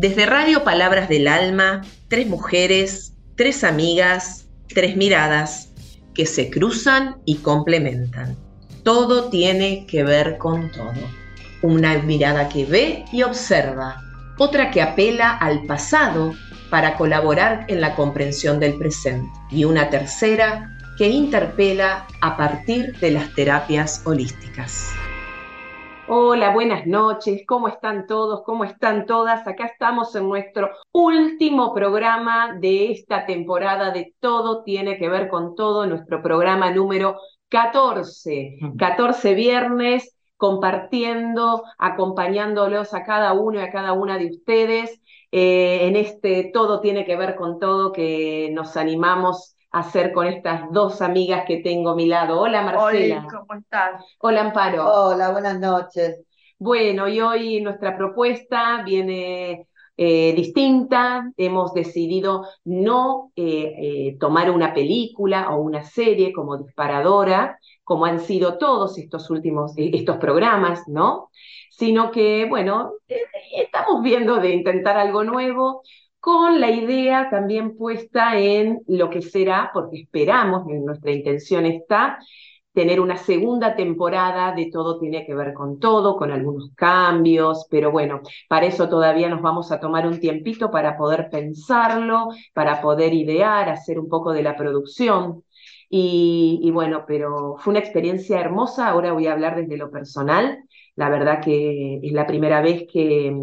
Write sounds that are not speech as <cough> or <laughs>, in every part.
Desde Radio Palabras del Alma, tres mujeres, tres amigas, tres miradas que se cruzan y complementan. Todo tiene que ver con todo. Una mirada que ve y observa, otra que apela al pasado para colaborar en la comprensión del presente y una tercera que interpela a partir de las terapias holísticas. Hola, buenas noches, ¿cómo están todos? ¿Cómo están todas? Acá estamos en nuestro último programa de esta temporada de Todo tiene que ver con todo, nuestro programa número 14, 14 viernes compartiendo, acompañándolos a cada uno y a cada una de ustedes eh, en este Todo tiene que ver con todo que nos animamos hacer con estas dos amigas que tengo a mi lado. Hola Marcela. Hola, ¿cómo estás? Hola Amparo. Hola, buenas noches. Bueno, y hoy nuestra propuesta viene eh, distinta. Hemos decidido no eh, eh, tomar una película o una serie como disparadora, como han sido todos estos últimos, estos programas, ¿no? Sino que, bueno, estamos viendo de intentar algo nuevo, con la idea también puesta en lo que será, porque esperamos, nuestra intención está, tener una segunda temporada de Todo tiene que ver con todo, con algunos cambios, pero bueno, para eso todavía nos vamos a tomar un tiempito para poder pensarlo, para poder idear, hacer un poco de la producción. Y, y bueno, pero fue una experiencia hermosa, ahora voy a hablar desde lo personal, la verdad que es la primera vez que,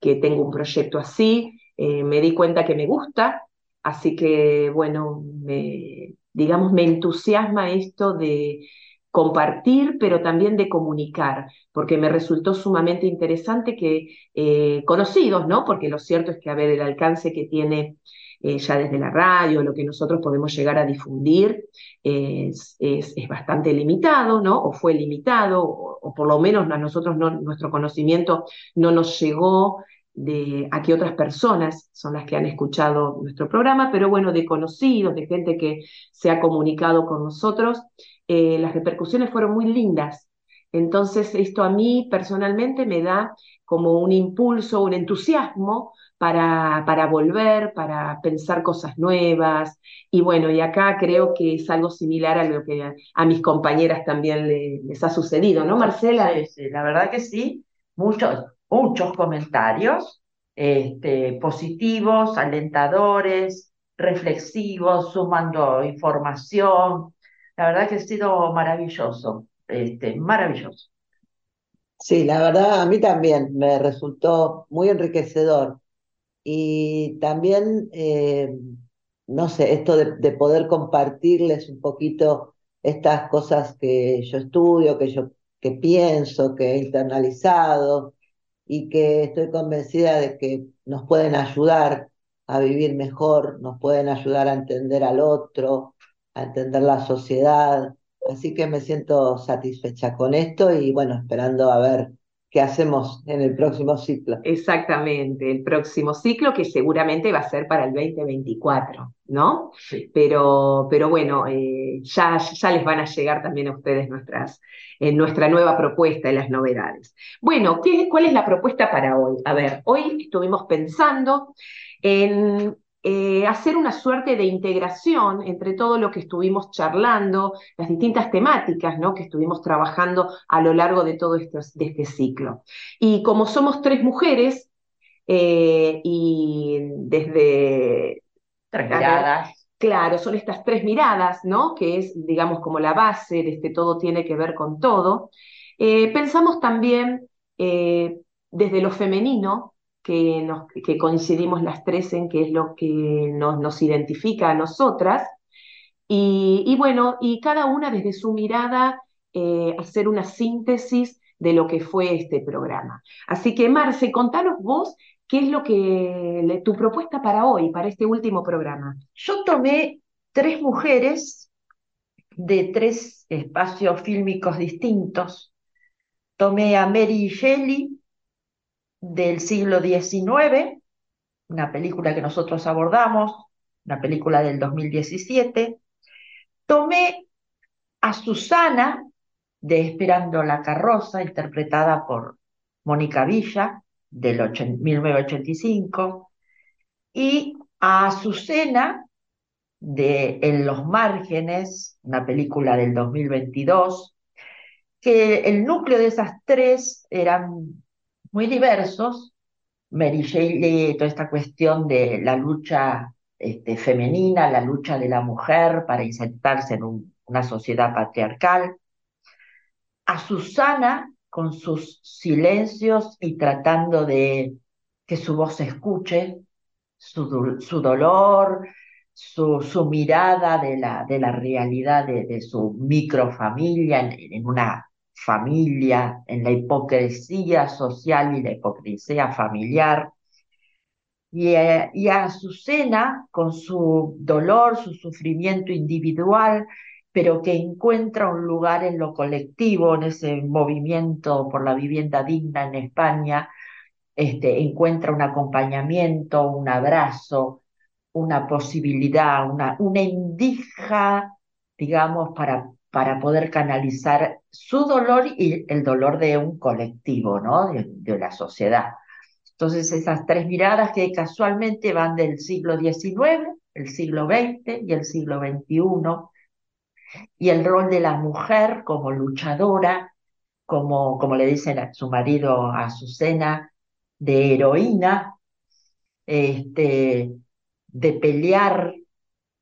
que tengo un proyecto así, eh, me di cuenta que me gusta, así que bueno, me, digamos, me entusiasma esto de compartir, pero también de comunicar, porque me resultó sumamente interesante que eh, conocidos, ¿no? Porque lo cierto es que, a ver, el alcance que tiene eh, ya desde la radio, lo que nosotros podemos llegar a difundir, es, es, bastante limitado, ¿no? O fue limitado, o, por lo menos a nosotros no, nuestro conocimiento no nos llegó de a qué otras personas son las que han escuchado nuestro programa, pero bueno, de conocidos, de gente que se ha comunicado con nosotros, eh, las repercusiones fueron muy lindas. Entonces, esto a mí personalmente me da como un impulso, un entusiasmo para, para volver, para pensar cosas nuevas. Y bueno, y acá creo que es algo similar a lo que a, mis compañeras también les ha sucedido, ¿no, Marcela? Sí, la verdad que sí. Muchos, muchos comentarios este, positivos, alentadores, reflexivos, sumando información. La verdad que ha sido maravilloso, este, maravilloso. Sí, la verdad a mí también me resultó muy enriquecedor y también, eh, no sé, esto de, de, poder compartirles un poquito estas cosas que yo estudio, que yo que pienso, que he internalizado, y que estoy convencida de que nos pueden ayudar a vivir mejor, nos pueden ayudar a entender al otro, a entender la sociedad. Así que me siento satisfecha con esto y bueno, esperando a ver qué hacemos en el próximo ciclo. Exactamente, el próximo ciclo que seguramente va a ser para el 2024, ¿no? Sí. Pero, pero bueno, eh, ya, ya les van a llegar también a ustedes nuestras, en nuestra nueva propuesta y las novedades. Bueno, ¿qué, ¿cuál es la propuesta para hoy? A ver, hoy estuvimos pensando en eh, hacer una suerte de integración entre todo lo que estuvimos charlando, las distintas temáticas ¿no? que estuvimos trabajando a lo largo de todo este, de este ciclo. Y como somos tres mujeres, eh, y desde... Tres miradas. Claro, son estas tres miradas, ¿no? Que es, digamos, como la base de este todo tiene que ver con todo. Eh, pensamos también desde lo femenino, que, coincidimos las tres en que es lo que nos, nos identifica a nosotras. Y, y, bueno, y cada una desde su mirada eh, hacer una síntesis de lo que fue este programa. Así que, Marce, contanos vos ¿Qué es lo que tu propuesta para hoy, para este último programa? Yo tomé tres mujeres de tres espacios fílmicos distintos. Tomé a Mary Shelley del siglo XIX, una película que nosotros abordamos, una película del 2017. Tomé a Susana de Esperando la carroza, interpretada por Mónica Villa, del 1985, y a Azucena de En los márgenes, una película del 2022, que el núcleo de esas tres eran muy diversos. Mary Shelley, toda esta cuestión de la lucha este, femenina, la lucha de la mujer para insertarse en una sociedad patriarcal. A Susana, con sus silencios y tratando de que su voz se escuche, su, dolor, su, mirada de la, de la realidad de, su microfamilia, en, en una familia, en la hipocresía social y la hipocresía familiar. Y, eh, y, a Azucena, con su dolor, su sufrimiento individual, pero que encuentra un lugar en lo colectivo, en ese movimiento por la vivienda digna en España, este, encuentra un acompañamiento, un abrazo, una posibilidad, una, una digamos, para, para poder canalizar su dolor y el dolor de un colectivo, ¿no? de, la sociedad. Entonces, esas tres miradas que casualmente van del siglo XIX, el siglo XX y el siglo XXI, y el rol de la mujer como luchadora, como, como le dicen a su marido Azucena, de heroína, este, de pelear,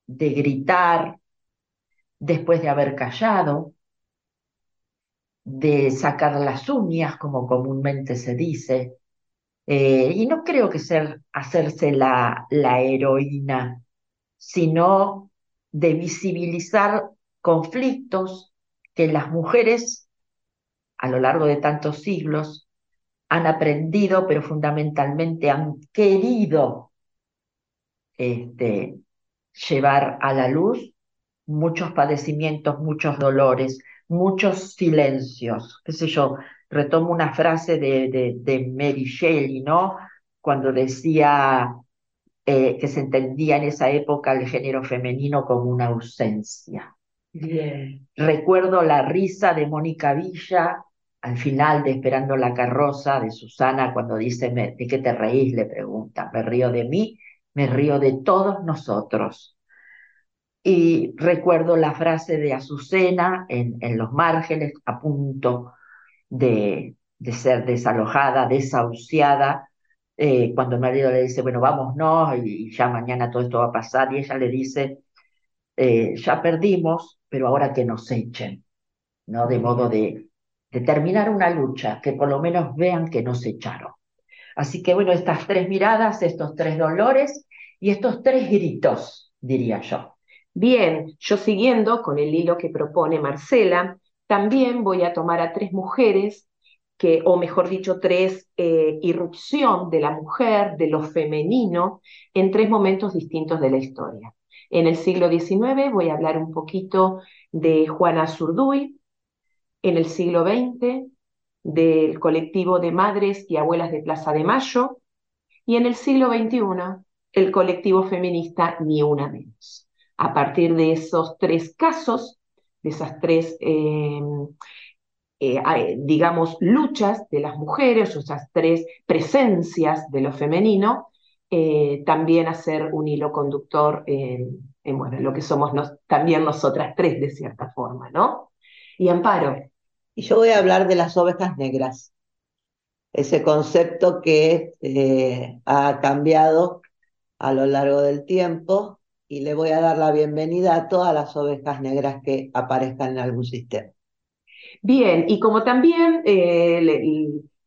de gritar, después de haber callado, de sacar las uñas, como comúnmente se dice. Eh, y no creo que hacerse la, la heroína, sino de visibilizar conflictos que las mujeres a lo largo de tantos siglos han aprendido, pero fundamentalmente han querido este, llevar a la luz muchos padecimientos, muchos dolores, muchos silencios. Qué sé yo, retomo una frase de, de, de Mary Shelley, ¿no? Cuando decía eh, que se entendía en esa época el género femenino como una ausencia. Recuerdo la risa de Mónica Villa al final de Esperando la carroza de Susana cuando dice, ¿de qué te reís? Le pregunta, me río de mí, me río de todos nosotros. Y recuerdo la frase de Azucena en, los márgenes, a punto de, de ser desalojada, desahuciada, eh, cuando el marido le dice, bueno, vámonos y, y ya mañana todo esto va a pasar, y ella le dice, eh, ya perdimos, pero ahora que nos echen, ¿no? De modo de, de terminar una lucha, que por lo menos vean que nos echaron. Así que bueno, estas tres miradas, estos tres dolores y estos tres gritos, diría yo. Bien, yo siguiendo con el hilo que propone Marcela, también voy a tomar a tres mujeres que, o mejor dicho, tres eh, irrupción de la mujer, de lo femenino, en tres momentos distintos de la historia. En el siglo XIX voy a hablar un poquito de Juana Zurduy, en el siglo XX del colectivo de madres y abuelas de Plaza de Mayo, y en el siglo XXI el colectivo feminista Ni Una Menos. A partir de esos tres casos, de esas tres, em, eh, digamos, luchas de las mujeres, esas tres presencias de lo femenino, eh, también hacer un hilo conductor en, bueno, lo que somos también nosotras tres, de cierta forma, ¿no? Y Amparo. Y yo voy a hablar de las ovejas negras, ese concepto que eh, ha cambiado a lo largo del tiempo y le voy a dar la bienvenida a todas las ovejas negras que aparezcan en algún sistema. Bien, y como también eh,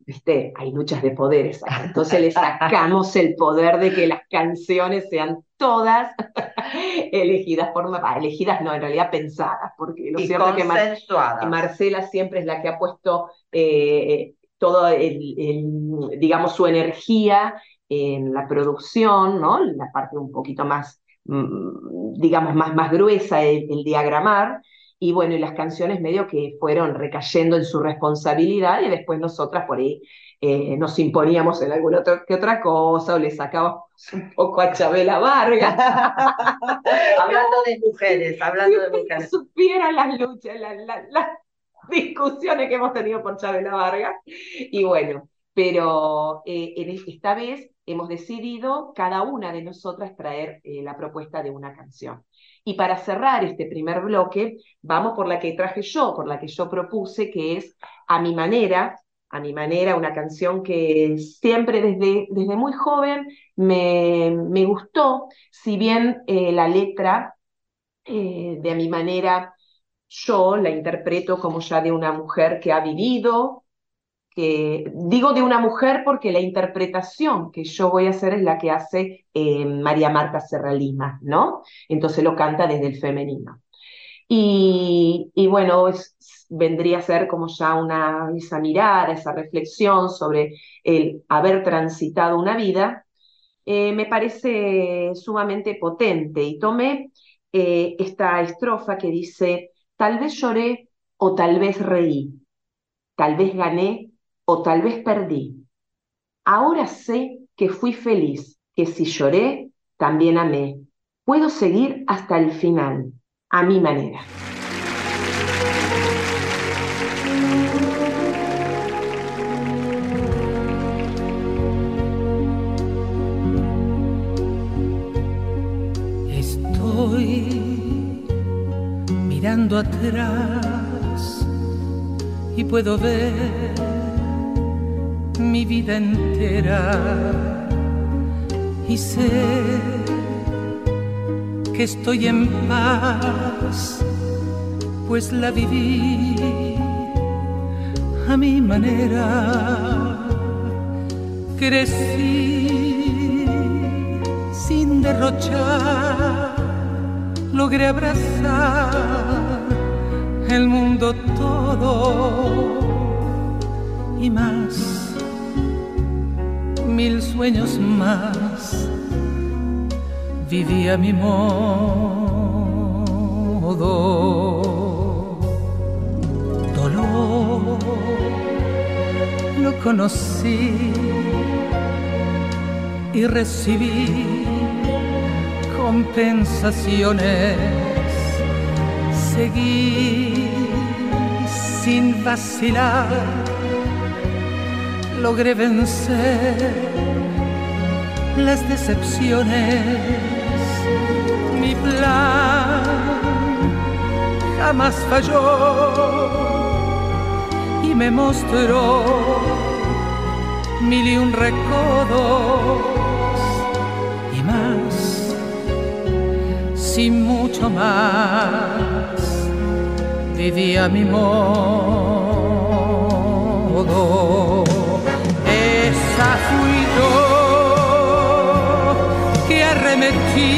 ¿viste? Hay luchas de poderes. Entonces le sacamos el poder de que las canciones sean todas <laughs> elegidas por elegidas no, en realidad pensadas, porque lo cierto es que Marcela siempre es la que ha puesto eh, todo el, digamos, su energía en la producción, ¿no? La parte un poquito más, digamos, más, más gruesa, el diagramar, y bueno, y las canciones medio que fueron recayendo en su responsabilidad y después nosotras por ahí eh, nos imponíamos en alguna otra, que otra cosa o le sacábamos un poco a Chabela Vargas. <laughs> hablando de mujeres, hablando de mujeres. supieran las luchas, las, discusiones que hemos tenido por Chabela Vargas. Y bueno, pero eh, en esta vez hemos decidido cada una de nosotras traer eh, la propuesta de una canción. Y para cerrar este primer bloque, vamos por la que traje yo, por la que yo propuse, que es A mi manera, a mi manera, una canción que siempre desde, desde muy joven me, me gustó, si bien eh, la letra de A mi manera yo la interpreto como ya de una mujer que ha vivido, digo de una mujer porque la interpretación que yo voy a hacer es la que hace eh, María Marta Serralima, ¿no? Entonces lo canta desde el femenino. Y, bueno, vendría a ser como ya una, esa mirada, esa reflexión sobre el haber transitado una vida, eh, me parece sumamente potente. Y tomé eh, esta estrofa que dice, tal vez lloré o tal vez reí, tal vez gané o tal vez perdí. Ahora sé que fui feliz, que si lloré, también amé. Puedo seguir hasta el final, a mi manera. Estoy mirando atrás y puedo ver mi vida entera y sé que estoy en paz, pues la viví a mi manera. Crecí sin derrochar, logré abrazar el mundo todo y más mil sueños más, vivía mi modo. Dolor lo conocí y recibí compensaciones. Seguí sin vacilar logré vencer las decepciones. Mi plan jamás falló y me mostró mil y un recodos y más, sin mucho más, vivía mi modo fui yo que arremetí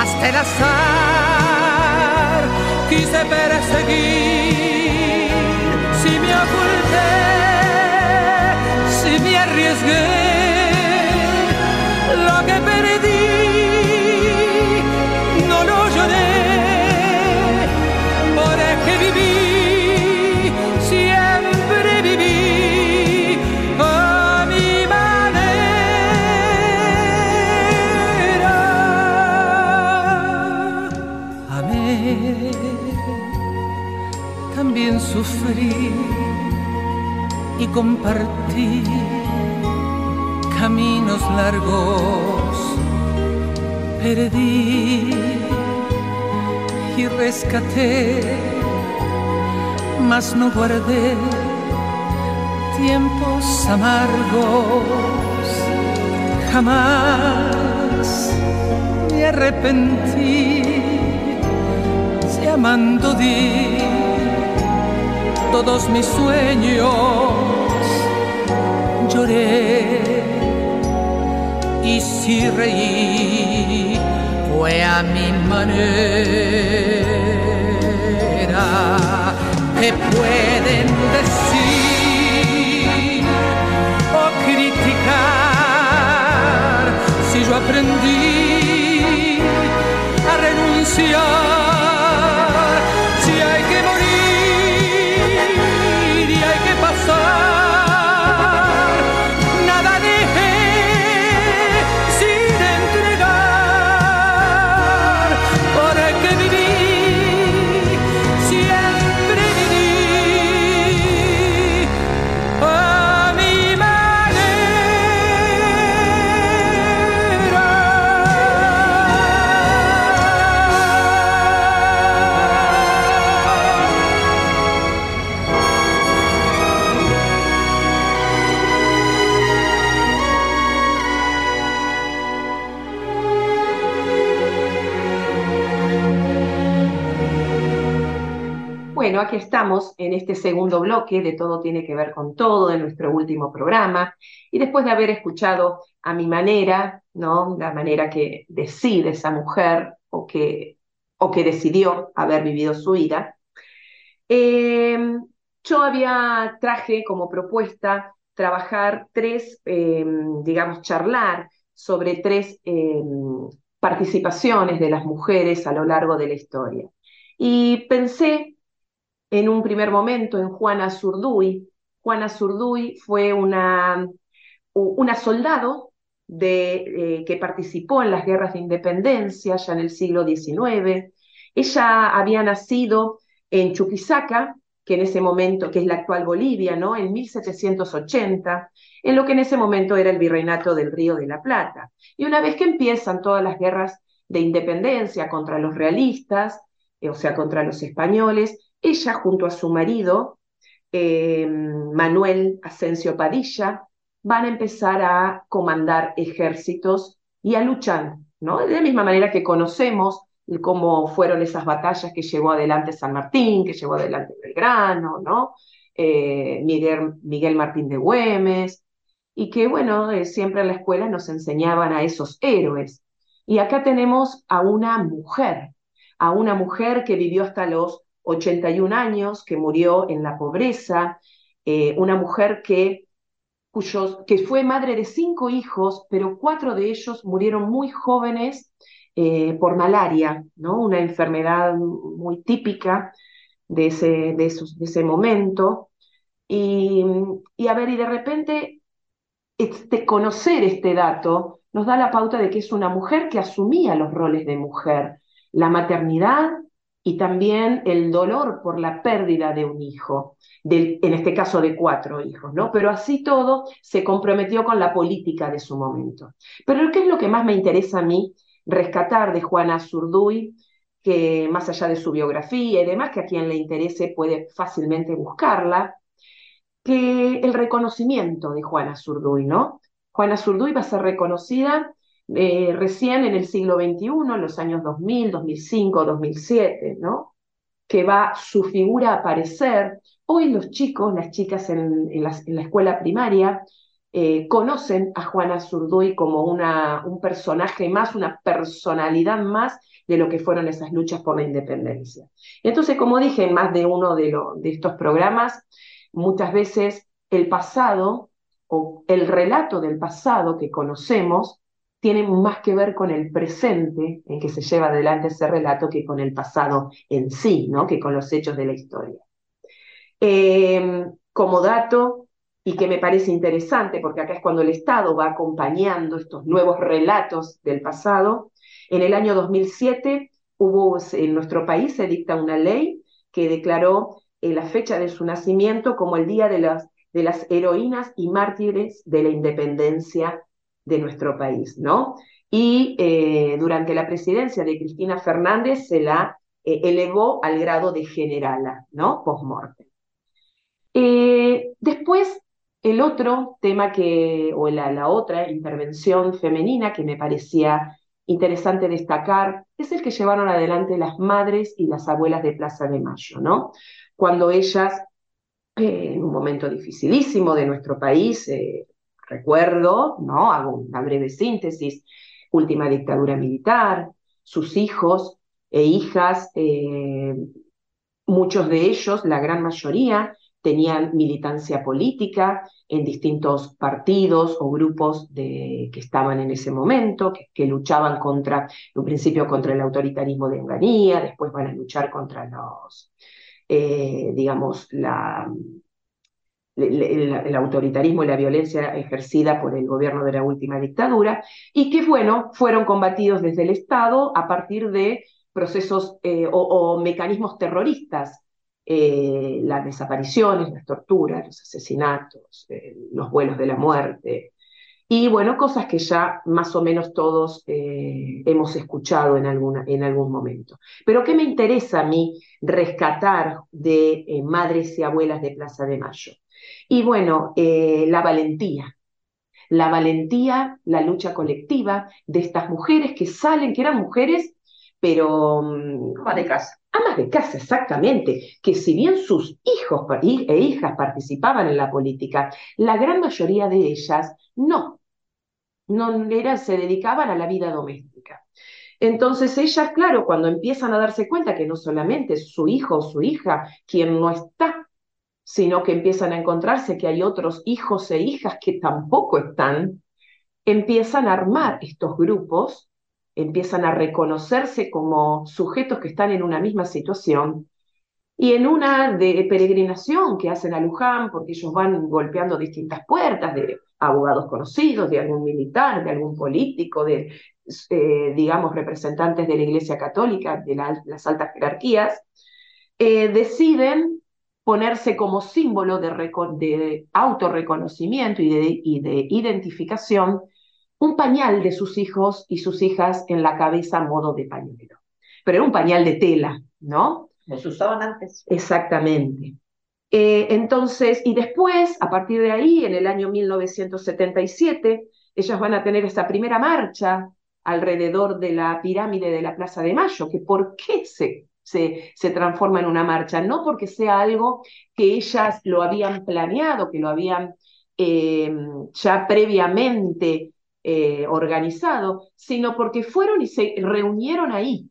hasta el azar, quise perseguir, si me oculté, si me arriesgué, sufrí y compartí caminos largos, perdí y rescaté, mas no guardé tiempos amargos, jamás me arrepentí, si amando di todos mis sueños. Lloré y si reí. Fue a mi manera. Que pueden en este segundo bloque de Todo tiene que ver con todo, de nuestro último programa, y después de haber escuchado a mi manera, ¿no? La manera que decide esa mujer o que, o que decidió haber vivido su vida, eh, yo había, traje como propuesta trabajar tres, eh, digamos, charlar sobre tres eh, participaciones de las mujeres a lo largo de la historia. Y pensé en un primer momento en Juana Zurduy. Juana Zurduy fue una, una soldado eh, que participó en las guerras de independencia ya en el siglo XIX. Ella había nacido en Chuquisaca, que en ese momento, que es la actual Bolivia, ¿no? En 1780, en lo que en ese momento era el virreinato del Río de la Plata. Y una vez que empiezan todas las guerras de independencia contra los realistas, eh, o sea, contra los españoles, ella junto a su marido, eh, Manuel Asensio Padilla, van a empezar a comandar ejércitos y a luchar, ¿no? De la misma manera que conocemos cómo fueron esas batallas que llevó adelante San Martín, que llevó adelante Belgrano, ¿no? Eh, Miguel, Miguel, Martín de Güemes, y que, bueno, eh, siempre en la escuela nos enseñaban a esos héroes. Y acá tenemos a una mujer, a una mujer que vivió hasta los 81 años, que murió en la pobreza, eh, una mujer que, cuyos, que fue madre de cinco hijos, pero cuatro de ellos murieron muy jóvenes eh, por malaria, ¿no? una enfermedad muy típica de ese, de ese momento. Y, y, a ver, y de repente este, conocer este dato nos da la pauta de que es una mujer que asumía los roles de mujer, la maternidad y también el dolor por la pérdida de un hijo, en este caso de cuatro hijos, ¿no? Pero así todo se comprometió con la política de su momento. Pero ¿qué es lo que más me interesa a mí rescatar de Juana Zurduy? que más allá de su biografía y demás, que a quien le interese puede fácilmente buscarla, que el reconocimiento de Juana Zurduy, ¿no? Juana Zurduy va a ser reconocida eh, recién en el siglo XXI, en los años 2000, 2005, 2007, ¿no? Que va su figura a aparecer. Hoy los chicos, las chicas en, la, escuela primaria, eh, conocen a Juana Zurduy como una, un personaje más, una personalidad más de lo que fueron esas luchas por la independencia. Entonces, como dije en más de uno de, de estos programas, muchas veces el pasado o el relato del pasado que conocemos tiene más que ver con el presente en que se lleva adelante ese relato que con el pasado en sí, ¿no? que con los hechos de la historia. Em, como dato, y que me parece interesante, porque acá es cuando el Estado va acompañando estos nuevos relatos del pasado, en el año 2007 hubo, en nuestro país se dicta una ley que declaró eh, la fecha de su nacimiento como el Día de las, de las Heroínas y Mártires de la Independencia de nuestro país, ¿no? Y eh, durante la presidencia de Cristina Fernández se la eh, elevó al grado de generala, ¿no? Post-mortem. Eh, después, el otro tema que, o la, la otra intervención femenina que me parecía interesante destacar es el que llevaron adelante las madres y las abuelas de Plaza de Mayo, ¿no? Cuando ellas, en un momento dificilísimo de nuestro país, recuerdo, ¿no? Hago una breve síntesis, última dictadura militar, sus hijos e hijas, eh, muchos de ellos, la gran mayoría, tenían militancia política en distintos partidos o grupos de, que estaban en ese momento, que, luchaban contra, en principio contra el autoritarismo de Onganía, después van a luchar contra los, eh, digamos, la, el, autoritarismo y la violencia ejercida por el gobierno de la última dictadura, y que, bueno, fueron combatidos desde el Estado a partir de procesos eh, o, mecanismos terroristas, eh, las desapariciones, las torturas, los asesinatos, eh, los vuelos de la muerte, y bueno, cosas que ya más o menos todos hemos escuchado en, alguna, en algún momento. Pero ¿qué me interesa a mí rescatar de madres y abuelas de Plaza de Mayo? Y bueno, eh, la valentía, la valentía, la lucha colectiva de estas mujeres que salen, que eran mujeres, pero mm, de casa. amas de casa exactamente, que si bien sus hijos e hijas participaban en la política, la gran mayoría de ellas no, no eran, se dedicaban a la vida doméstica. Entonces ellas, claro, cuando empiezan a darse cuenta que no solamente es su hijo o su hija quien no está, sino que empiezan a encontrarse que hay otros hijos e hijas que tampoco están, empiezan a armar estos grupos, empiezan a reconocerse como sujetos que están en una misma situación y en una de peregrinación que hacen a Luján, porque ellos van golpeando distintas puertas de abogados conocidos, de algún militar, de algún político, de, eh, digamos, representantes de la Iglesia Católica, de las altas jerarquías, eh, deciden ponerse como símbolo de, de autorreconocimiento y de, y de identificación un pañal de sus hijos y sus hijas en la cabeza a modo de pañuelo. Pero era un pañal de tela, ¿no? Los usaban antes. Exactamente. Eh, entonces, y después, a partir de ahí, en el año 1977, ellas van a tener esa primera marcha alrededor de la pirámide de la Plaza de Mayo, que por qué se, se, se, transforma en una marcha, no porque sea algo que ellas lo habían planeado, que lo habían eh, ya previamente eh, organizado, sino porque fueron y se reunieron ahí.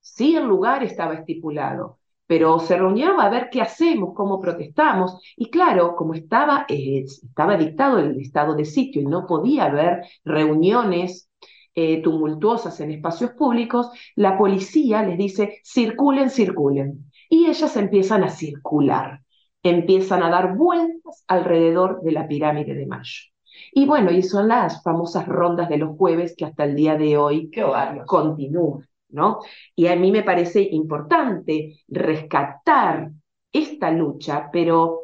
Sí, el lugar estaba estipulado, pero se reunieron a ver qué hacemos, cómo protestamos. Y claro, como estaba, eh, estaba dictado el estado de sitio y no podía haber reuniones eh, tumultuosas en espacios públicos, la policía les dice, circulen, circulen. Y ellas empiezan a circular, empiezan a dar vueltas alrededor de la pirámide de Mayo. Y bueno, y son las famosas rondas de los jueves que hasta el día de hoy continúan, ¿no? Y a mí me parece importante rescatar esta lucha, pero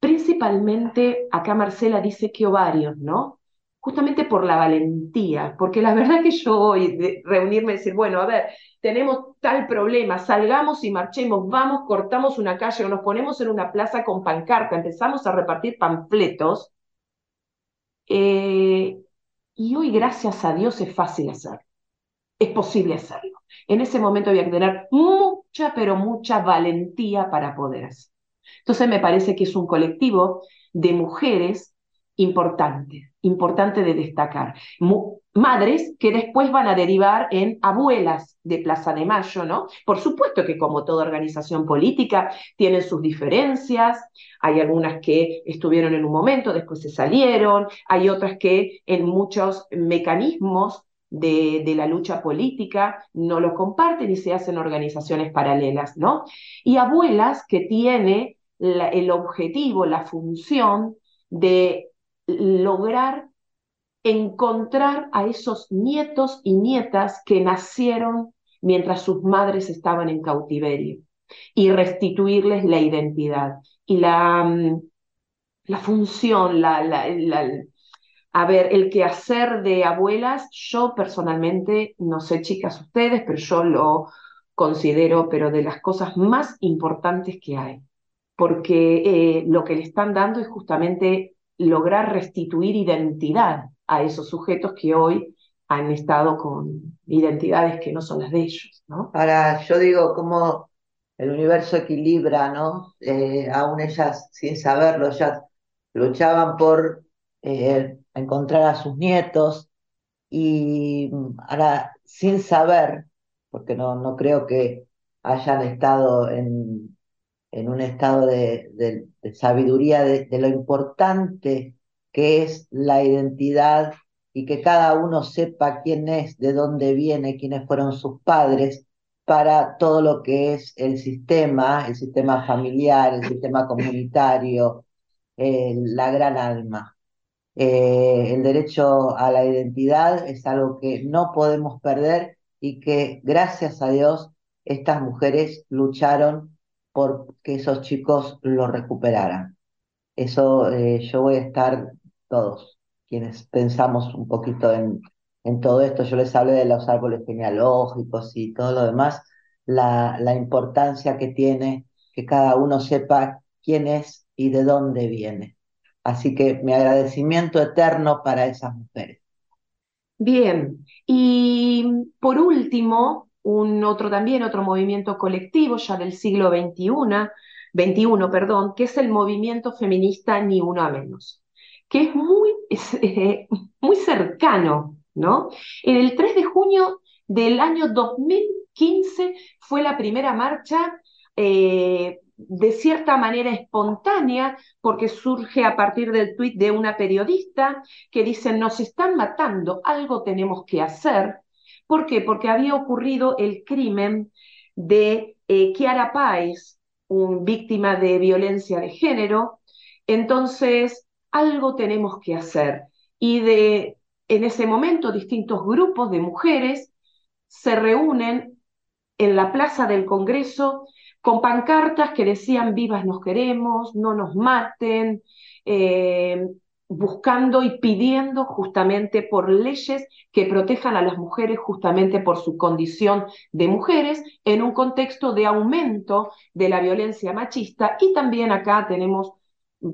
principalmente acá Marcela dice que ovarios, ¿no? Justamente por la valentía, porque la verdad que yo hoy de reunirme y decir, bueno, a ver, tenemos tal problema, salgamos y marchemos, vamos, cortamos una calle o nos ponemos en una plaza con pancarta, empezamos a repartir panfletos, eh, y hoy, gracias a Dios, es fácil hacerlo. Es posible hacerlo. En ese momento había que tener mucha, pero mucha valentía para poder hacerlo. Entonces me parece que es un colectivo de mujeres importante, importante de destacar. madres que después van a derivar en abuelas de Plaza de Mayo, ¿no? Por supuesto que como toda organización política tienen sus diferencias, hay algunas que estuvieron en un momento, después se salieron, hay otras que en muchos mecanismos de, la lucha política no lo comparten y se hacen organizaciones paralelas, ¿no? Y abuelas que tiene el objetivo, la función de lograr encontrar a esos nietos y nietas que nacieron mientras sus madres estaban en cautiverio y restituirles la identidad y la, mm, la función, la, la, a ver, el quehacer de abuelas, yo personalmente, no sé chicas ustedes, pero yo lo considero, pero de las cosas más importantes que hay, porque eh, lo que le están dando es justamente lograr restituir identidad a esos sujetos que hoy han estado con identidades que no son las de ellos, ¿no? Ahora, yo digo cómo el universo equilibra, ¿no? Eh, aún ellas, sin saberlo, ellas luchaban por eh, encontrar a sus nietos y ahora, sin saber, porque no, no creo que hayan estado en, en un estado de, sabiduría de, lo importante que es la identidad y que cada uno sepa quién es, de dónde viene, quiénes fueron sus padres, para todo lo que es el sistema, el sistema familiar, el sistema comunitario, la gran alma. Eh, el derecho a la identidad es algo que no podemos perder y que gracias a Dios estas mujeres lucharon por que esos chicos lo recuperaran. Eso eh, yo voy a estar todos, quienes pensamos un poquito en, en todo esto, yo les hablé de los árboles genealógicos y todo lo demás, la, la importancia que tiene que cada uno sepa quién es y de dónde viene. Así que mi agradecimiento eterno para esas mujeres. Bien, y por último, un otro también, otro movimiento colectivo ya del siglo XXI, 21, perdón, que es el movimiento feminista Ni Una Menos, que es muy, eh, muy cercano, ¿no? En el 3 de junio del año 2015 fue la primera marcha eh, de cierta manera espontánea, porque surge a partir del tuit de una periodista que dice, nos están matando, algo tenemos que hacer. ¿Por qué? Porque había ocurrido el crimen de eh, Kiara Páez, un víctima de violencia de género. Entonces, algo tenemos que hacer. Y de, en ese momento, distintos grupos de mujeres se reúnen en la plaza del Congreso con pancartas que decían vivas nos queremos, no nos maten, eh, buscando y pidiendo justamente por leyes que protejan a las mujeres justamente por su condición de mujeres en un contexto de aumento de la violencia machista y también acá tenemos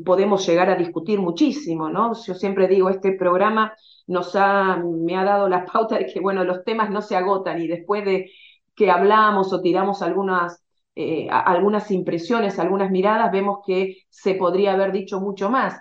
podemos llegar a discutir muchísimo, ¿no? Yo siempre digo, este programa nos ha, me ha dado la <laughs> pauta de que, bueno, los temas no se agotan y después de que hablamos o tiramos algunas eh, algunas impresiones, algunas miradas, vemos que se podría haber dicho mucho más.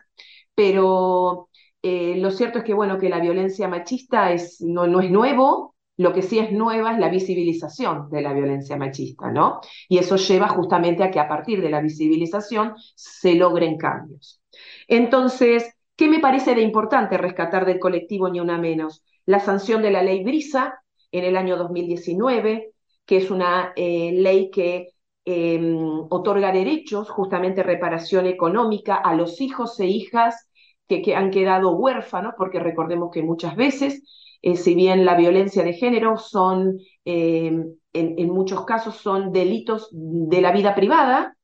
Pero eh, lo cierto es que, bueno, que la violencia machista es, no, no es nuevo, lo que sí es nueva es la visibilización de la violencia machista, ¿no? Y eso lleva justamente a que a partir de la visibilización se logren cambios. Entonces, ¿qué me parece de importante rescatar del colectivo Ni Una Menos? La sanción de la ley Brisa en el año 2019, que es una eh, ley que Em, otorga derechos, justamente reparación económica a los hijos e hijas que, han quedado huérfanos, porque recordemos que muchas veces, eh, si bien la violencia de género son, em, en, muchos casos son delitos de la vida privada,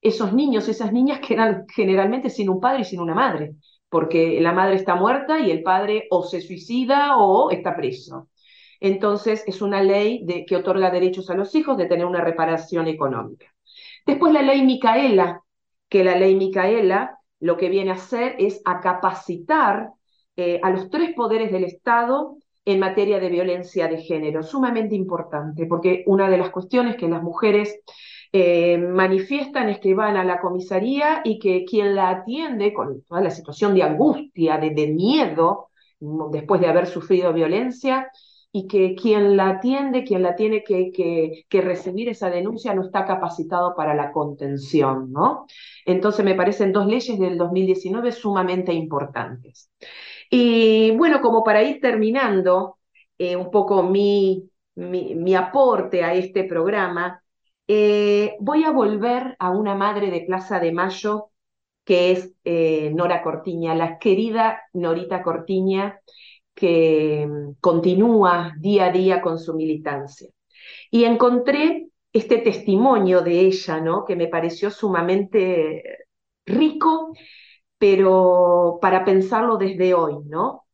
esos niños, esas niñas quedan generalmente sin un padre y sin una madre, porque la madre está muerta y el padre o se suicida o está preso. Entonces, es una ley que otorga derechos a los hijos de tener una reparación económica. Después la ley Micaela, que la ley Micaela lo que viene a hacer es a capacitar eh, a los tres poderes del Estado en materia de violencia de género, sumamente importante, porque una de las cuestiones que las mujeres eh, manifiestan es que van a la comisaría y que quien la atiende con toda la situación de angustia, de miedo, después de haber sufrido violencia, y que quien la atiende, quien la tiene que, que, recibir esa denuncia no está capacitado para la contención, ¿no? Entonces me parecen dos leyes del 2019 sumamente importantes. Y bueno, como para ir terminando eh, un poco mi, mi, aporte a este programa, eh, voy a volver a una madre de Plaza de Mayo, que es eh, Nora Cortiña, la querida Norita Cortiña, que mm, continúa día a día con su militancia. Y encontré este testimonio de ella, ¿no? que me pareció sumamente rico, pero para pensarlo desde hoy, ¿no?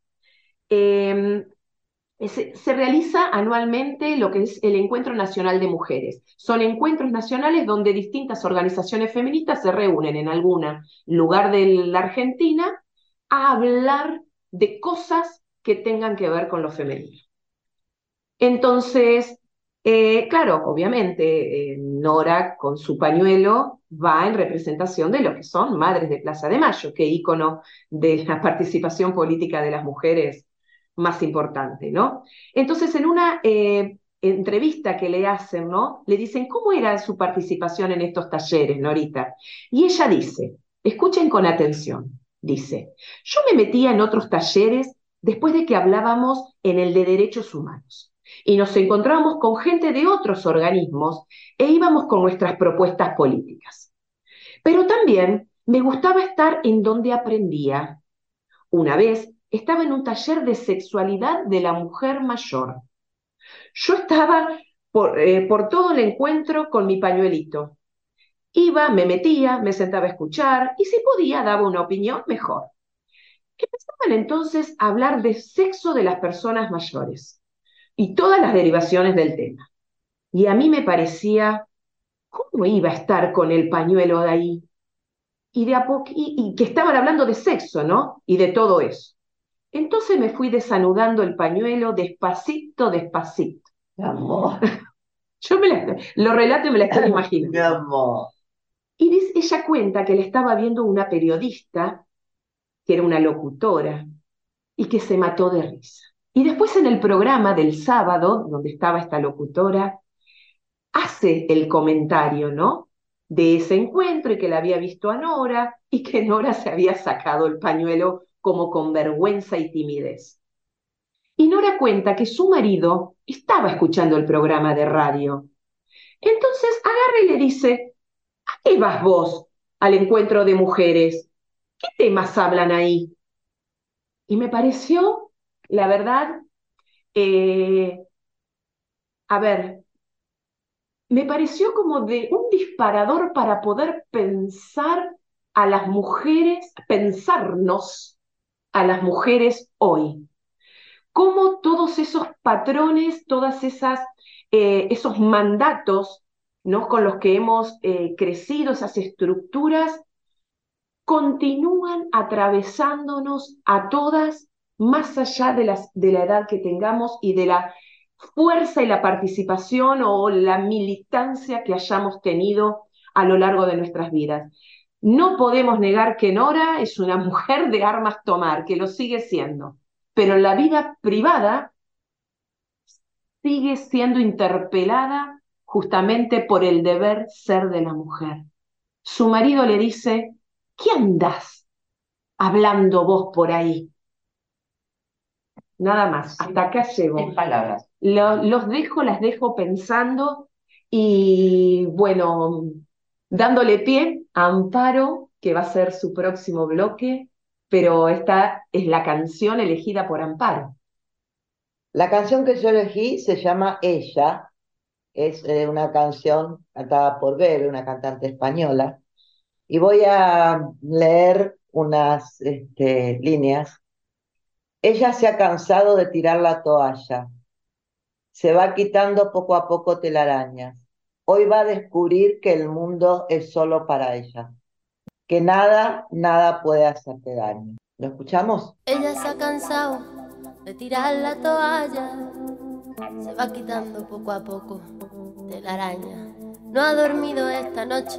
Em, se, se, realiza anualmente lo que es el Encuentro Nacional de Mujeres. Son encuentros nacionales donde distintas organizaciones feministas se reúnen en algún lugar de la Argentina a hablar de cosas que tengan que ver con lo femenino. Entonces, eh, claro, obviamente, eh, Nora con su pañuelo va en representación de lo que son Madres de Plaza de Mayo, que ícono de <laughs> la participación política de las mujeres más importante, ¿no? Entonces, en una eh, entrevista que le hacen, ¿no? Le dicen, ¿cómo era su participación en estos talleres, Norita? Y ella dice, escuchen con atención, dice, yo me metía en otros talleres después de que hablábamos en el de derechos humanos. Y nos encontrábamos con gente de otros organismos e íbamos con nuestras propuestas políticas. Pero también me gustaba estar en donde aprendía. Una vez estaba en un taller de sexualidad de la mujer mayor. Yo estaba por, eh, por todo el encuentro con mi pañuelito. Iba, me metía, me sentaba a escuchar y si podía daba una opinión mejor. Empezaban entonces a hablar de sexo de las personas mayores y todas las derivaciones del tema. Y a mí me parecía, ¿cómo iba a estar con el pañuelo de ahí? Y, de y, que estaban hablando de sexo, ¿no? Y de todo eso. Entonces me fui desanudando el pañuelo despacito, despacito. Amor. <laughs> Yo me la, lo relato y me la estoy <laughs> imaginando. Mi amor. Y dice- ella cuenta que le estaba viendo una periodista, que era una locutora, y que se mató de risa. Y después en el programa del sábado, donde estaba esta locutora, hace el comentario, ¿no? De ese encuentro y que la había visto a Nora y que <laughs> Nora se había sacado el pañuelo como con vergüenza y timidez. Y Nora cuenta que su marido estaba escuchando el programa de radio. Entonces agarra y le dice, ¿a qué vas vos al encuentro de mujeres? ¿Qué temas hablan ahí? Y me pareció, la verdad, eh, a ver, me pareció como de un disparador para poder pensar a las mujeres, pensarnos a las mujeres hoy. Cómo todos esos patrones, todas esas, eh, esos mandatos, ¿no? con los que hemos eh, crecido, esas estructuras, continúan atravesándonos a todas más allá de, las, de la edad que tengamos y de la fuerza y la participación o la militancia que hayamos tenido a lo largo de nuestras vidas. No podemos negar que Nora es una <laughs> mujer de armas tomar, que lo sigue siendo, pero en la vida privada sigue siendo interpelada justamente por el deber ser de la mujer. Su marido le dice, ¿qué andás hablando vos por ahí? Nada más, hasta acá llego. En palabras. Lo- los dejo, las dejo pensando y bueno, dándole pie a Amparo, que va a ser su próximo bloque, pero esta es la canción elegida por Amparo. La canción que yo elegí se llama Ella, es eh, una canción cantada por Bebe, una cantante española, y voy a leer unas este, líneas. Ella se ha cansado de tirar la toalla, se va quitando poco a poco telarañas. Hoy va a descubrir que el mundo es solo para ella, que nada, nada puede hacerte daño. ¿Lo escuchamos? Ella se ha cansado de tirar la toalla, se va quitando poco a poco de la araña. No ha dormido esta noche,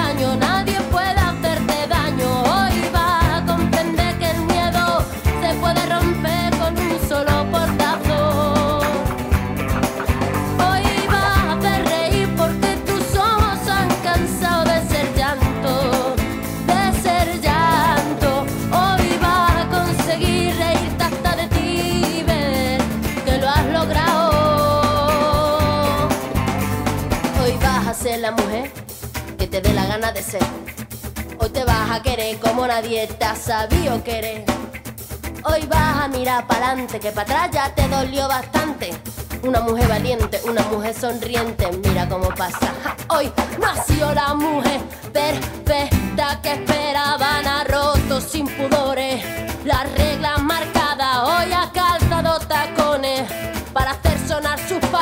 Hoy vas a ser la mujer que te dé la gana de ser. Hoy te vas a querer como nadie te ha sabido querer. Hoy vas a mirar para adelante, que para atrás ya te dolió bastante. Una mujer valiente, una mujer sonriente, mira cómo pasa. Hoy nació la mujer perfecta que esperaban, ha roto sin pudores las reglas marcadas. Hoy ha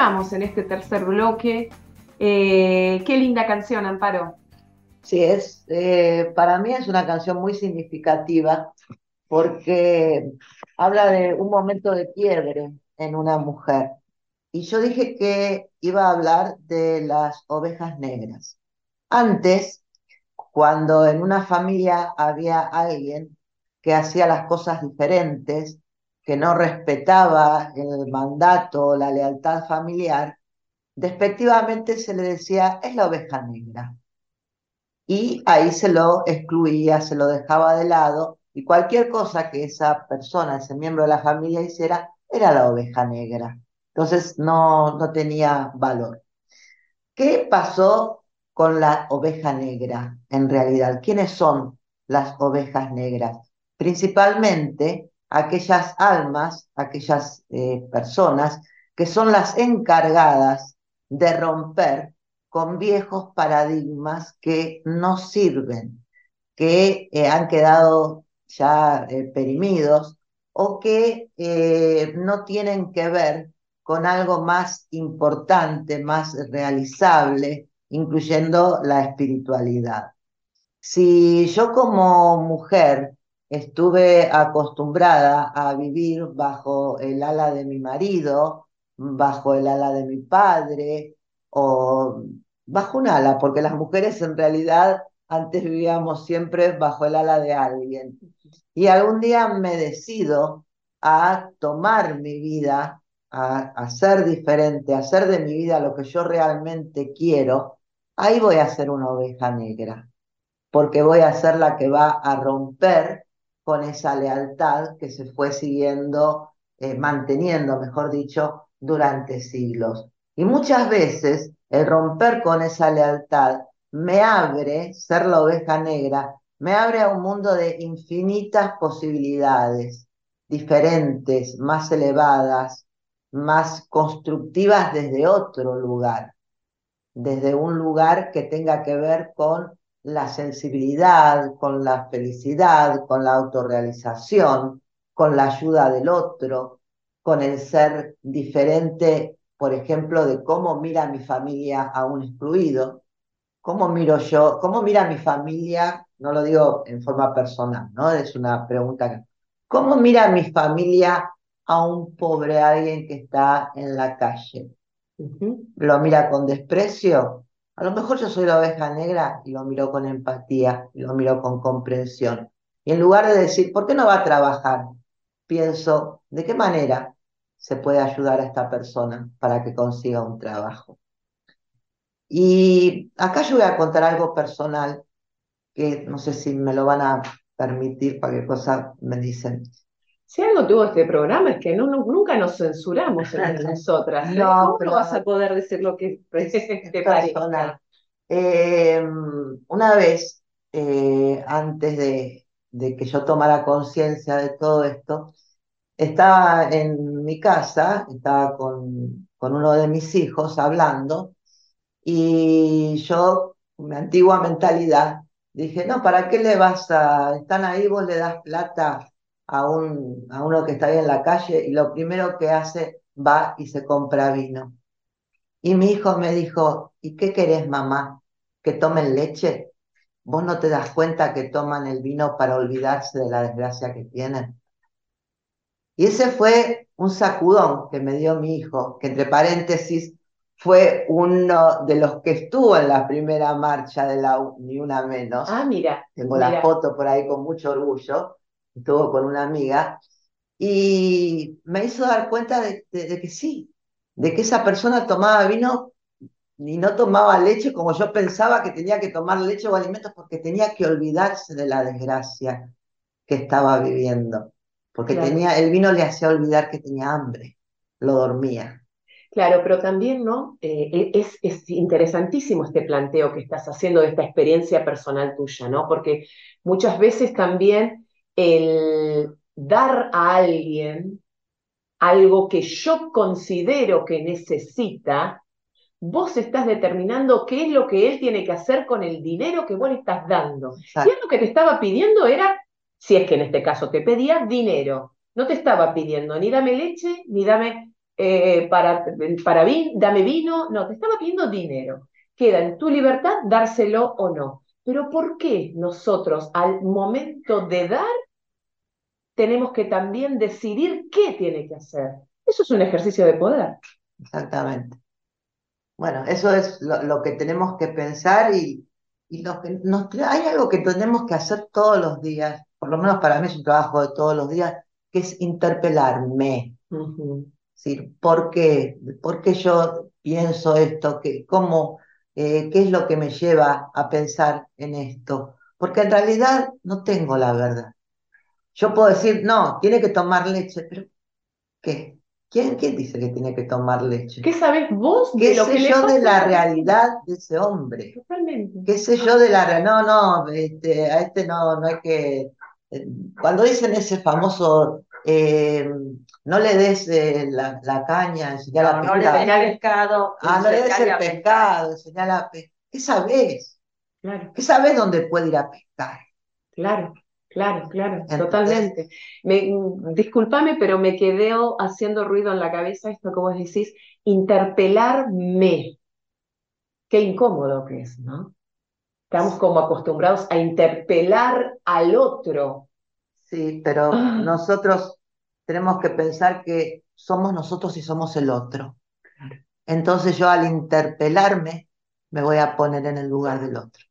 estamos en este tercer bloque. Eh, qué linda canción, Amparo. Sí, es, eh, para mí es una canción muy significativa porque habla de un momento de quiebre en una mujer. Y yo dije que iba a hablar de las ovejas negras. Antes, cuando en una familia había alguien que hacía las cosas diferentes, que no respetaba el mandato o la lealtad familiar, despectivamente se le decía, es la oveja negra. Y ahí se lo excluía, se lo dejaba de lado, y cualquier cosa que esa persona, ese miembro de la familia hiciera, era la oveja negra. Entonces no, no tenía valor. ¿Qué pasó con la oveja negra en realidad? ¿Quiénes son las ovejas negras? Principalmente aquellas almas, aquellas eh, personas que son las encargadas de romper con viejos paradigmas que no sirven, que eh, han quedado ya eh, perimidos o que no tienen que ver con algo más importante, más realizable, incluyendo la espiritualidad. Si yo como mujer estuve acostumbrada a vivir bajo el ala de mi marido, bajo el ala de mi padre o bajo un ala, porque las mujeres en realidad antes vivíamos siempre bajo el ala de alguien. Y algún día me decido a tomar mi vida, a, a ser diferente, a hacer de mi vida lo que yo realmente quiero, ahí voy a ser una oveja negra, porque voy a ser la que va a romper con esa lealtad que se fue siguiendo, eh, manteniendo, mejor dicho, durante siglos. Y muchas veces el romper con esa lealtad me abre, ser la oveja negra, me abre a un mundo de infinitas posibilidades, diferentes, más elevadas, más constructivas desde otro lugar, desde un lugar que tenga que ver con la sensibilidad, con la felicidad, con la autorrealización, con la ayuda del otro, con el ser diferente, por ejemplo, de cómo mira mi familia a un excluido, cómo miro yo, cómo mira mi familia, no lo digo en forma personal, ¿no? Es una pregunta. ¿Cómo mira mi familia a un pobre alguien que está en la calle? ¿Lo mira con desprecio? A lo mejor yo soy la oveja negra y lo miro con empatía, y lo miro con comprensión. Y en lugar de decir, ¿por qué no va a trabajar? Pienso, ¿de qué manera se puede ayudar a esta persona para que consiga un trabajo? Y acá yo voy a contar algo personal, que no sé si me lo van a permitir, qué cosa me dicen. Si algo tuvo este programa es que no, nunca nos censuramos entre <laughs> nosotras. ¿eh? No, ¿Cómo vas a poder decir lo que <laughs> te parezca? Eh, una vez, eh, antes de, de, que yo tomara conciencia de todo esto, estaba en mi casa, estaba con, con uno de mis hijos hablando, y yo, con mi antigua mentalidad, dije, no, ¿para qué le vas a, están ahí, vos le das plata a, un, a uno que está ahí en la calle y lo primero que hace va y se compra vino. Y mi hijo me dijo, ¿y qué querés, mamá? ¿Que tomen leche? ¿Vos no te das cuenta que toman el vino para olvidarse de la desgracia que tienen? Y ese fue un sacudón que me dio mi hijo, que entre paréntesis fue uno de los que estuvo en la primera marcha de la Ni Una Menos. Ah, mira. Tengo la foto por ahí con mucho orgullo estuvo con una amiga, y me hizo dar cuenta de, que sí, de que esa persona tomaba vino y no tomaba leche como yo pensaba que tenía que tomar leche o alimentos porque tenía que olvidarse de la desgracia que estaba viviendo, porque tenía, el vino le hacía olvidar que tenía hambre, lo dormía. Claro, pero también, ¿no? Eh, e, es, es, interesantísimo este planteo que estás haciendo de esta experiencia personal tuya, ¿no? Porque muchas veces también el dar a alguien algo que yo considero que necesita, vos estás determinando qué es lo que él tiene que hacer con el dinero que vos le estás dando. Y él lo que te estaba pidiendo era, si es que en este caso te pedía dinero, no te estaba pidiendo ni dame leche, ni dame eh, para, para vin- dame vino, no, te estaba pidiendo dinero. Queda en tu libertad dárselo o no. Pero ¿por qué nosotros al momento de dar tenemos que también decidir qué tiene que hacer? Eso es un ejercicio de poder. Exactamente. Bueno, eso es lo, lo que tenemos que pensar y, y lo que nos, hay algo que tenemos que hacer todos los días, por lo menos para mí es un trabajo de todos los días, que es interpelarme. Es decir, ¿por qué? ¿Por qué yo pienso esto? ¿Qué, cómo, eh, qué es lo que me lleva a pensar en esto? Porque en realidad no tengo la verdad. Yo puedo decir, no, tiene que tomar leche, pero ¿qué? ¿Quién, quién dice que tiene que tomar leche? ¿Qué sabes vos de ¿Qué lo sé que yo de la realidad de ese hombre? Totalmente. ¿Qué sé yo de la realidad? No, no, este, a este no, no hay que... eh, Cuando dicen ese famoso, eh, no le des eh, la, la caña, enseñar a No, no le pescar. des el pescado. Ah, no le des el pescar. pescado, enseñar a pescar. ¿Qué? Claro, ¿Qué sabés dónde puede ir a pescar? claro, claro, claro, Entonces- totalmente. Me, mm, discúlpame, pero me quedé haciendo ruido en la cabeza esto que vos decís, interpelarme. Qué incómodo que es, ¿no? Estamos como acostumbrados a interpelar al otro. Sí, pero Ah. nosotros tenemos que pensar que somos nosotros y somos el otro. Entonces yo al interpelarme me voy a poner en el lugar del otro.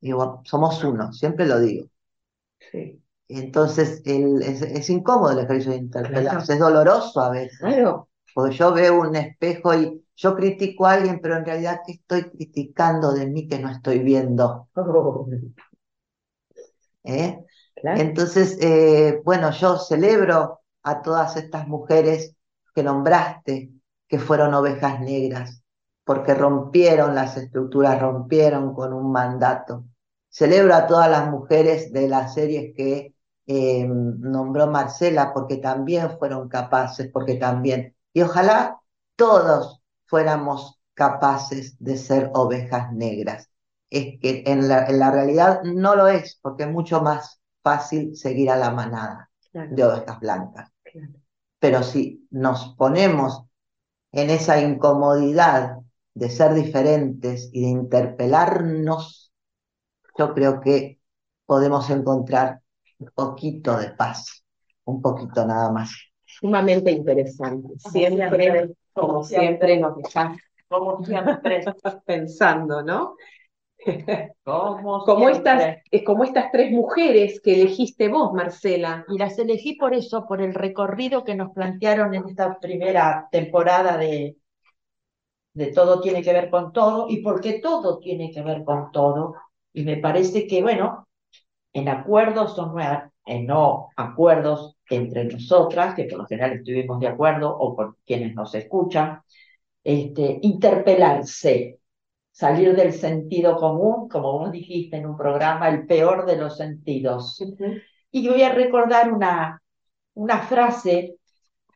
Digo, somos uno, siempre lo digo. Sí, entonces el- es, es incómodo el ejercicio de interpelarse, Claro. es doloroso a veces, claro, porque yo veo un espejo y yo critico a alguien, pero en realidad ¿qué estoy criticando de mí que no estoy viendo? <laughs> ¿Eh? Entonces, eh, bueno, yo celebro a todas estas mujeres que nombraste, que fueron ovejas negras, porque rompieron las estructuras, rompieron con un mandato. Celebro a todas las mujeres de las series que eh, nombró Marcela, porque también fueron capaces, porque también. Y ojalá todos fuéramos capaces de ser ovejas negras. Es que en la, en la realidad no lo es, porque es mucho más fácil seguir a la manada claro, de ovejas blancas. claro. Pero si nos ponemos en esa incomodidad de ser diferentes y de interpelarnos, yo creo que podemos encontrar un poquito de paz, un poquito nada más. Sumamente interesante. Siempre, siempre, como como siempre, nos Como siempre. <laughs> pensando, ¿no? <laughs> Como Como estas, es como estas tres mujeres que elegiste vos, Marcela. Y las elegí por eso, por el recorrido que nos plantearon en esta primera temporada de, de Todo tiene que ver con todo y porque todo tiene que ver con todo. Y me parece que, bueno, en acuerdos o no, en no acuerdos entre nosotras, que por lo general estuvimos de acuerdo, o por quienes nos escuchan, este, interpelarse, salir del sentido común, como vos dijiste en un programa, el peor de los sentidos. Y voy a recordar una, una frase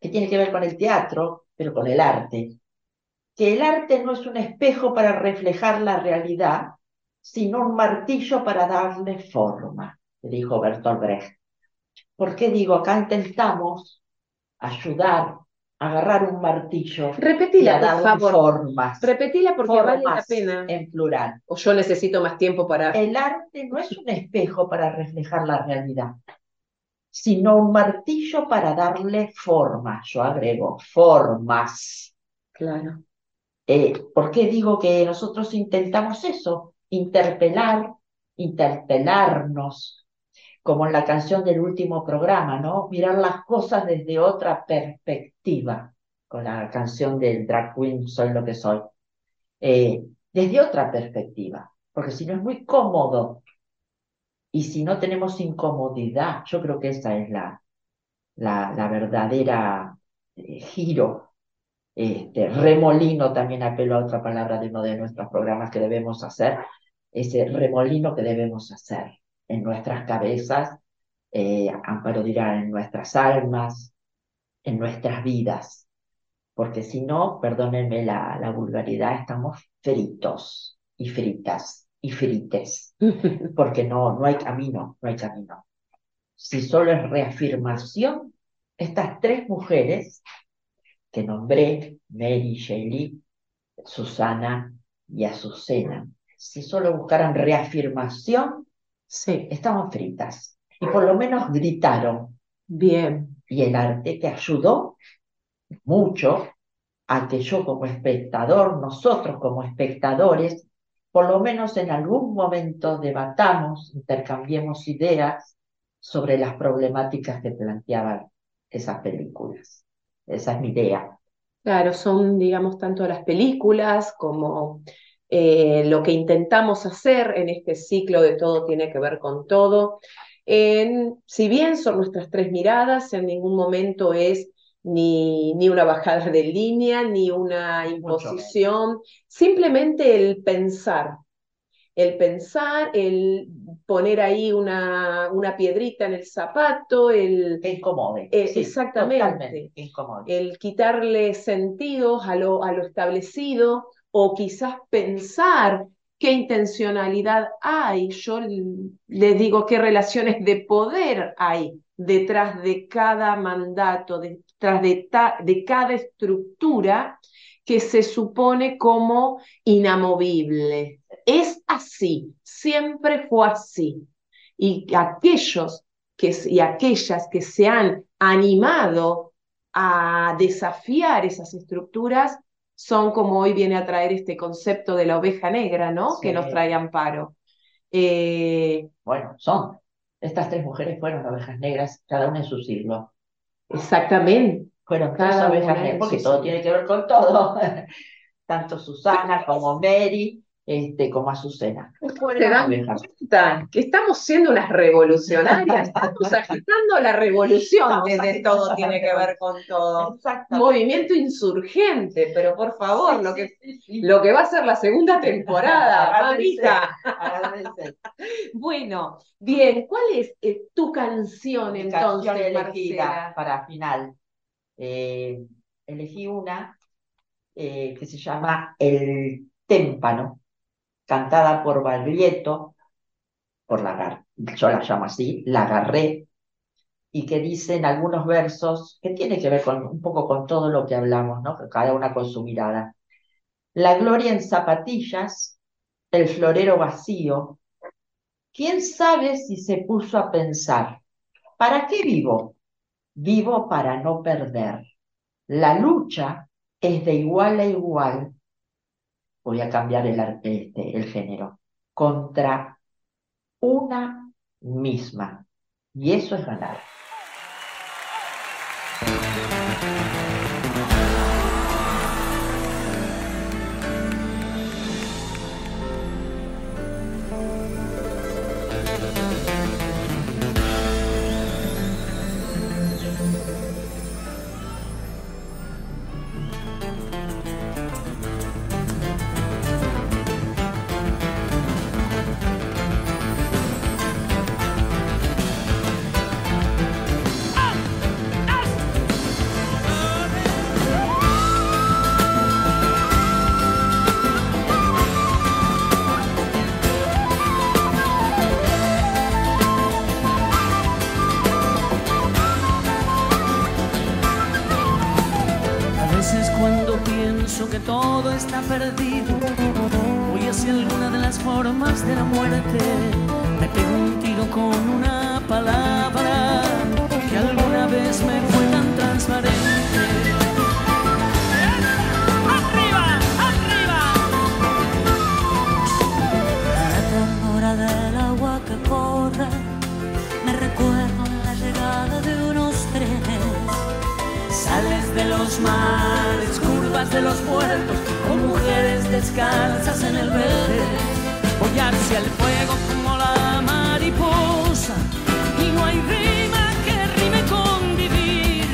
que tiene que ver con el teatro, pero con el arte, que el arte no es un espejo para reflejar la realidad, sino un martillo para darle forma, dijo Bertolt Brecht. ¿Por qué digo? Acá intentamos ayudar, agarrar un martillo y a Repetila, por favor. formas. Repetila porque vale la pena. en plural. O yo necesito más tiempo para. El arte no es un espejo para reflejar la realidad, sino un martillo para darle forma. Yo agrego formas. Claro. Eh, ¿por qué digo que nosotros intentamos eso? Interpelar, interpelarnos, como en la canción del último programa, ¿no? Mirar las cosas desde otra perspectiva, con la canción del drag queen Soy lo que soy. Eh, desde otra perspectiva, porque si no es muy cómodo y si no tenemos incomodidad, yo creo que esa es la, la, verdadera eh, giro, este, remolino, también apelo a otra palabra de uno de nuestros programas que debemos hacer, ese remolino que debemos hacer en nuestras cabezas, eh, Amparo dirá, en nuestras almas, en nuestras vidas, porque si no, perdónenme la, la vulgaridad, estamos fritos y fritas y frites, <laughs> porque no, no hay camino, no hay camino. Si solo es reafirmación, estas tres mujeres que nombré, Mary, Shelley, Susana y Azucena, si solo buscaran reafirmación, Sí, estaban fritas. Y por lo menos gritaron. bien. Y el arte te ayudó mucho a que yo como espectador, nosotros como espectadores, por lo menos en algún momento debatamos, intercambiemos ideas sobre las problemáticas que planteaban esas películas. Esa es mi idea. Claro, son, digamos, tanto las películas como eh, lo que intentamos hacer en este ciclo de todo tiene que ver con todo. En- si bien son nuestras tres miradas, en ningún momento es ni, ni una bajada de línea, ni una imposición, simplemente el pensar, el pensar, el poner ahí una, una piedrita en el zapato, el, Que incomode. Eh, sí, exactamente. Incomode. el quitarle sentidos a lo, a lo establecido o quizás pensar qué intencionalidad hay. Yo l- les digo qué relaciones de poder hay detrás de cada mandato, detrás de, de cada estructura que se supone como inamovible. Es así, siempre fue así. Y aquellos que, y aquellas que se han animado a desafiar esas estructuras son como hoy viene a traer este concepto de la oveja negra, ¿no? Que nos trae amparo. Eh, Bueno, son. Estas tres mujeres fueron ovejas negras, cada una en su siglo. exactamente. Fueron tres Cada ovejas negras, porque todo tiene que ver con todo. <laughs> Tanto Susana como Mary, este, como Azucena. ¿Se Fueron dan cuenta que estamos siendo unas revolucionarias? Estamos agitando la revolución desde todo tiene que ver con todo. Movimiento insurgente, pero por favor, lo que, Sí, sí, sí. lo que va a ser la segunda temporada, <laughs> mamita. Bueno, bien, ¿cuál es eh, tu canción Mi entonces, canción elegida Marcela? para final. Eh, elegí una eh, que se llama El Témpano, cantada por Baglietto, por la yo la llamo así, la agarré, y que dice en algunos versos, que tiene que ver con, un poco con todo lo que hablamos, ¿no? Cada una con su mirada. La gloria en zapatillas, el florero vacío. ¿Quién sabe si se puso a pensar, ¿para qué vivo? Vivo para no perder. La lucha es de igual a igual, voy a cambiar el, este, el género, contra una misma. Y eso es ganar. Veces cuando pienso que todo está perdido, voy hacia alguna de las formas de la muerte. Me pego un tiro con una palabra que alguna vez me fue tan transparente. Los mares, curvas de los puertos, con mujeres descalzas en el verde. Voy hacia el fuego como la mariposa, y no hay rima que rime con vivir.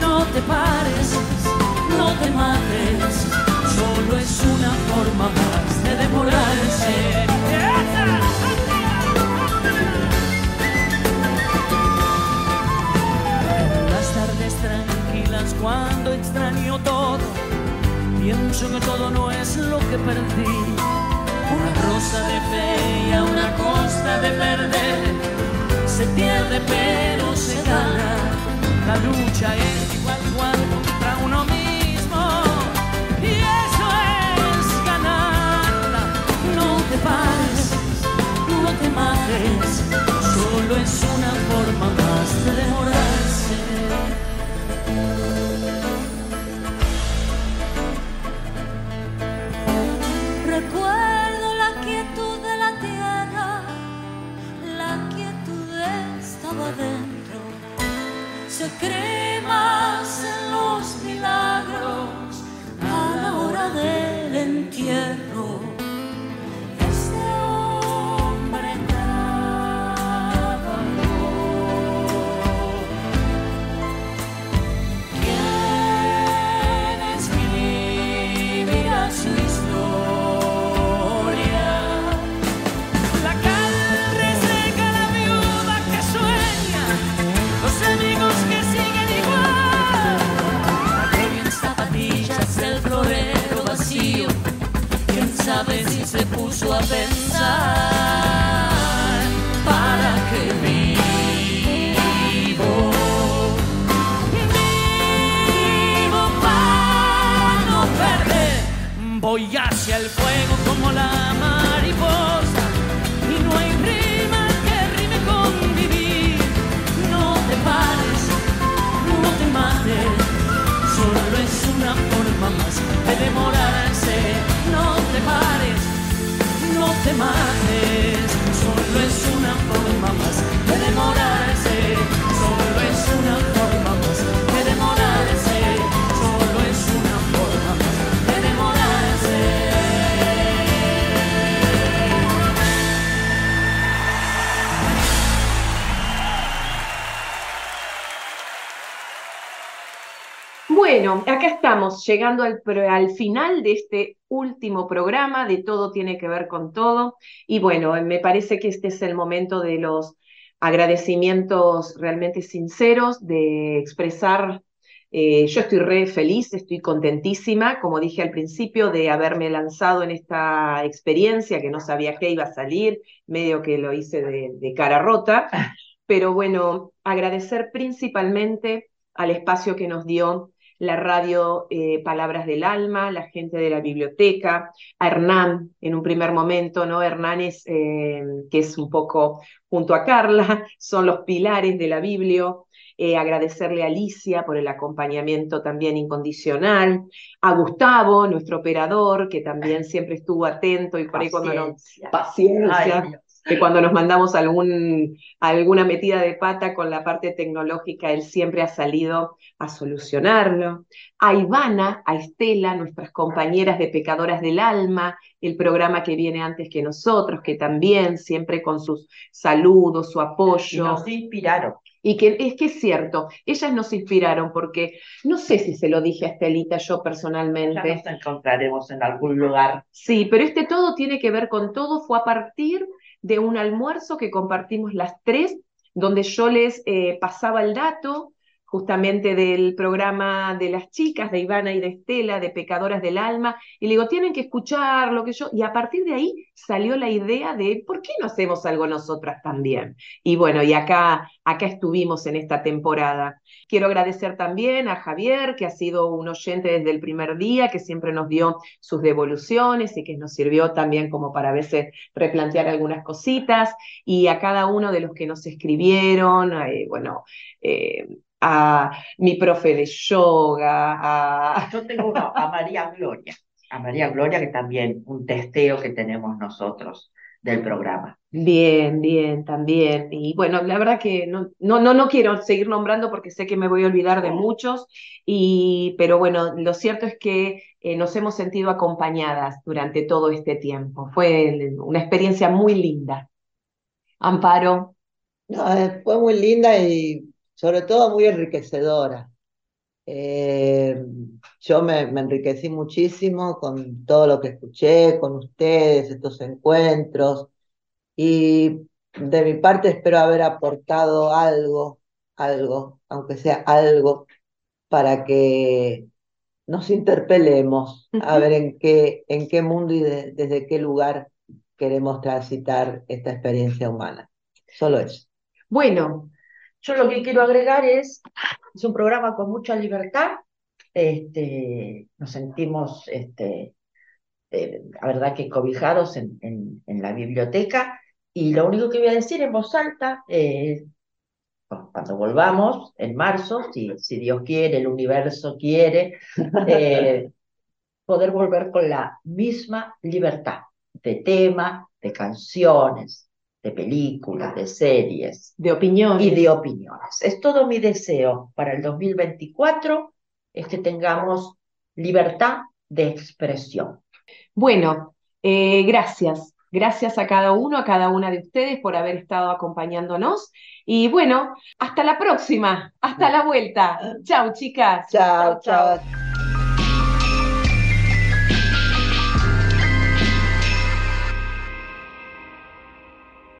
No te pares, no te mates, solo es una forma más de demorarse. cuando extraño todo, pienso que todo no es lo que perdí. Una rosa de fe y a una costa de perder, se pierde pero se gana. La lucha es igual cuando contra uno mismo y eso es ganarla. No te pares, no te mates, solo es una forma más de demorarse. Recuerdo la quietud de la tierra, la quietud estaba dentro. Se cree más en los milagros a la hora del entierro. Estamos llegando al, al final de este último programa de Todo tiene que ver con todo. Y bueno, me parece que este es el momento de los agradecimientos realmente sinceros, de expresar, eh, yo estoy re feliz, estoy contentísima, como dije al principio, de haberme lanzado en esta experiencia que no sabía qué iba a salir, medio que lo hice de, de cara rota. <laughs> Pero bueno, agradecer principalmente al espacio que nos dio la radio eh, Palabras del Alma, la gente de la biblioteca, a Hernán en un primer momento, ¿no? Hernán es, eh, que es un poco junto a Carla, <laughs> son los pilares de la Biblio. Eh, agradecerle a Alicia por el acompañamiento también incondicional, a Gustavo, nuestro operador, que también siempre estuvo atento y por ahí cuando nos... Paciencia. Que cuando nos mandamos algún, alguna metida de pata con la parte tecnológica, él siempre ha salido a solucionarlo. A Ivana, a Estela, nuestras compañeras de Pecadoras del Alma, el programa que viene antes que nosotros, que también siempre con sus saludos, su Y apoyo. nos inspiraron. Y que es que es cierto, ellas nos inspiraron porque no sé si se lo dije a Estelita yo Ya personalmente. nos encontraremos en algún lugar. Sí, pero este todo tiene que ver con todo. Fue a partir de un almuerzo que compartimos las tres, donde yo les eh, pasaba el dato justamente del programa de las chicas, de Ivana y de Estela, de Pecadoras del Alma, y le digo, tienen que escuchar lo que yo, y a partir de ahí salió la idea de, ¿por qué no hacemos algo nosotras también? Y bueno, y acá, acá estuvimos en esta temporada. Quiero agradecer también a Javier, que ha sido un oyente desde el primer día, que siempre nos dio sus devoluciones y que nos sirvió también como para a veces replantear algunas cositas, y a cada uno de los que nos escribieron, eh, bueno, eh, a mi profe de yoga, a... Yo tengo uno, a María Gloria. A María Gloria, que también un testeo que tenemos nosotros del programa. Bien, bien, también. Y bueno, la verdad que no, no, no, no quiero seguir nombrando porque sé que me voy a olvidar de muchos, y, pero bueno, lo cierto es que eh, nos hemos sentido acompañadas durante todo este tiempo. Fue una experiencia muy linda. Amparo, No, eh, fue muy linda y sobre todo muy enriquecedora. Eh, yo me, me enriquecí muchísimo con todo lo que escuché, con ustedes, estos encuentros, y de mi parte espero haber aportado algo, algo, aunque sea algo, para que nos interpelemos a ver en qué, en qué mundo y de- desde qué lugar queremos transitar esta experiencia humana. Solo eso. bueno, Yo lo que quiero agregar es, es un programa con mucha libertad. Este, nos sentimos, este, eh, la verdad que cobijados en, en, en la biblioteca. Y lo único que voy a decir en voz alta, eh, cu- cuando volvamos en marzo, si, si Dios quiere, el universo quiere, <laughs> eh, poder volver con la misma libertad de tema, de canciones, de películas, de series. De opiniones. Y de opiniones. Es todo mi deseo para el 2024, es que tengamos libertad de expresión. Bueno, eh, gracias. Gracias a cada uno, a cada una de ustedes por haber estado acompañándonos. Y bueno, hasta la próxima, hasta la vuelta. Chao, chicas. Chao, chao.